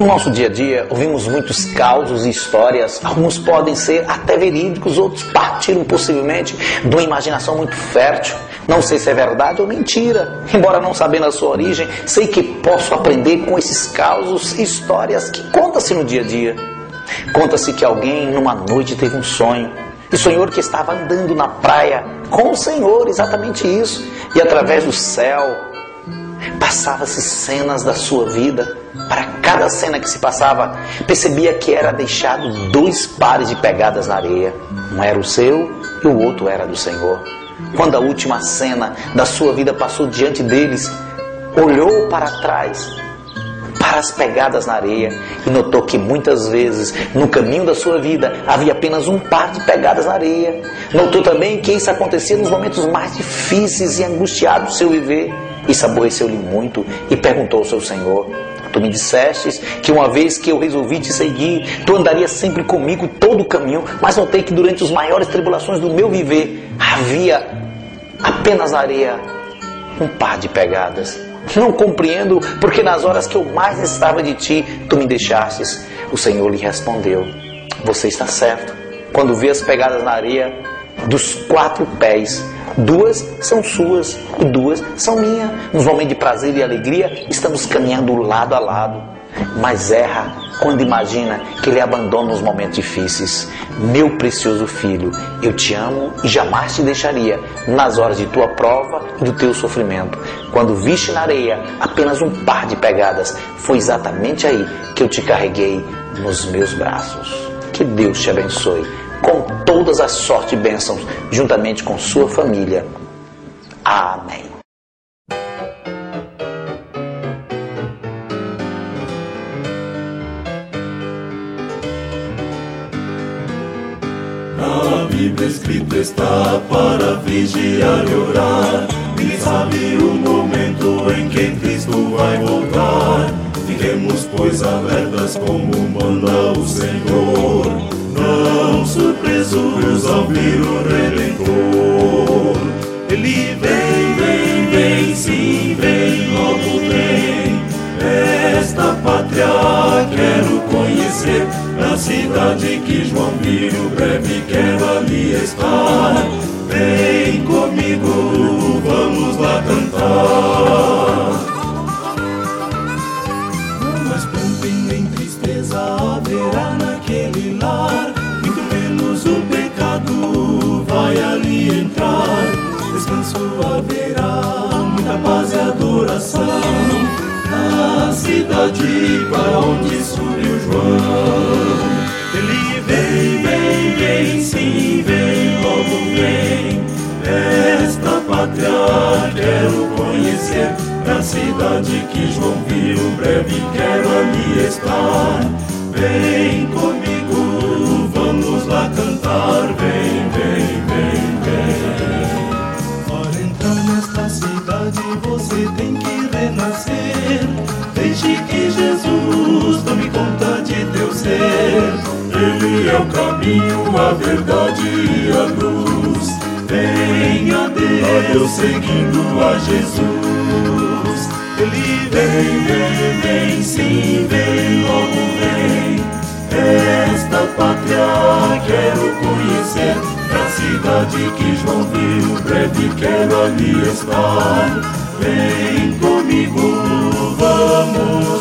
no nosso dia a dia, ouvimos muitos causos e histórias. Alguns podem ser até verídicos, outros partiram possivelmente de uma imaginação muito fértil. Não sei se é verdade ou mentira. Embora não sabendo a sua origem, sei que posso aprender com esses causos e histórias que conta-se no dia a dia. Conta-se que alguém numa noite teve um sonho. E sonhou que estava andando na praia com o Senhor, exatamente isso. E através do céu, Passava-se cenas da sua vida. Para cada cena que se passava, percebia que era deixado dois pares de pegadas na areia. Um era o seu e o outro era do Senhor. Quando a última cena da sua vida passou diante deles, olhou para trás, para as pegadas na areia e notou que muitas vezes no caminho da sua vida havia apenas um par de pegadas na areia. Notou também que isso acontecia nos momentos mais difíceis e angustiados do seu viver. Isso aborreceu-lhe muito e perguntou ao seu Senhor: Tu me dissestes que uma vez que eu resolvi te seguir, tu andaria sempre comigo todo o caminho, mas notei que durante as maiores tribulações do meu viver havia apenas na areia um par de pegadas. Não compreendo porque nas horas que eu mais necessitava de ti, tu me deixastes. O Senhor lhe respondeu: Você está certo. Quando vê as pegadas na areia dos quatro pés, Duas são suas e duas são minhas. Nos momentos de prazer e alegria, estamos caminhando lado a lado. Mas erra quando imagina que ele abandona nos momentos difíceis. Meu precioso filho, eu te amo e jamais te deixaria nas horas de tua prova e do teu sofrimento. Quando viste na areia apenas um par de pegadas, foi exatamente aí que eu te carreguei nos meus braços. Que Deus te abençoe com todas as sortes e bênçãos, juntamente com sua família. Amém. Na Bíblia escrito está para vigiar e orar. E sabe o momento em que Cristo vai voltar. Fiquemos, pois, alertas como manda o Senhor não surpresos ao vir o Redentor. Ele vem, vem, vem, sim, vem, logo vem. Esta pátria quero conhecer, na cidade que João viu, breve quero ali estar. Vem comigo, vamos lá cantar. Mas pranto nem tristeza haverá entrar. Descanso haverá, muita paz e adoração. Na cidade para onde subiu João. Ele vem, vem, vem, sim, vem, logo vem. Esta pátria quero conhecer. Na cidade que João viu, breve quero ali estar. Vem comigo, Jesus tome conta de teu ser. Ele é o caminho, a verdade e a luz. Venha Deus, seguindo a Jesus. Ele vem, vem, vem, sim, vem, logo vem. Esta pátria quero conhecer, a cidade que João viu, breve quero ali estar. Vem comigo, vamos.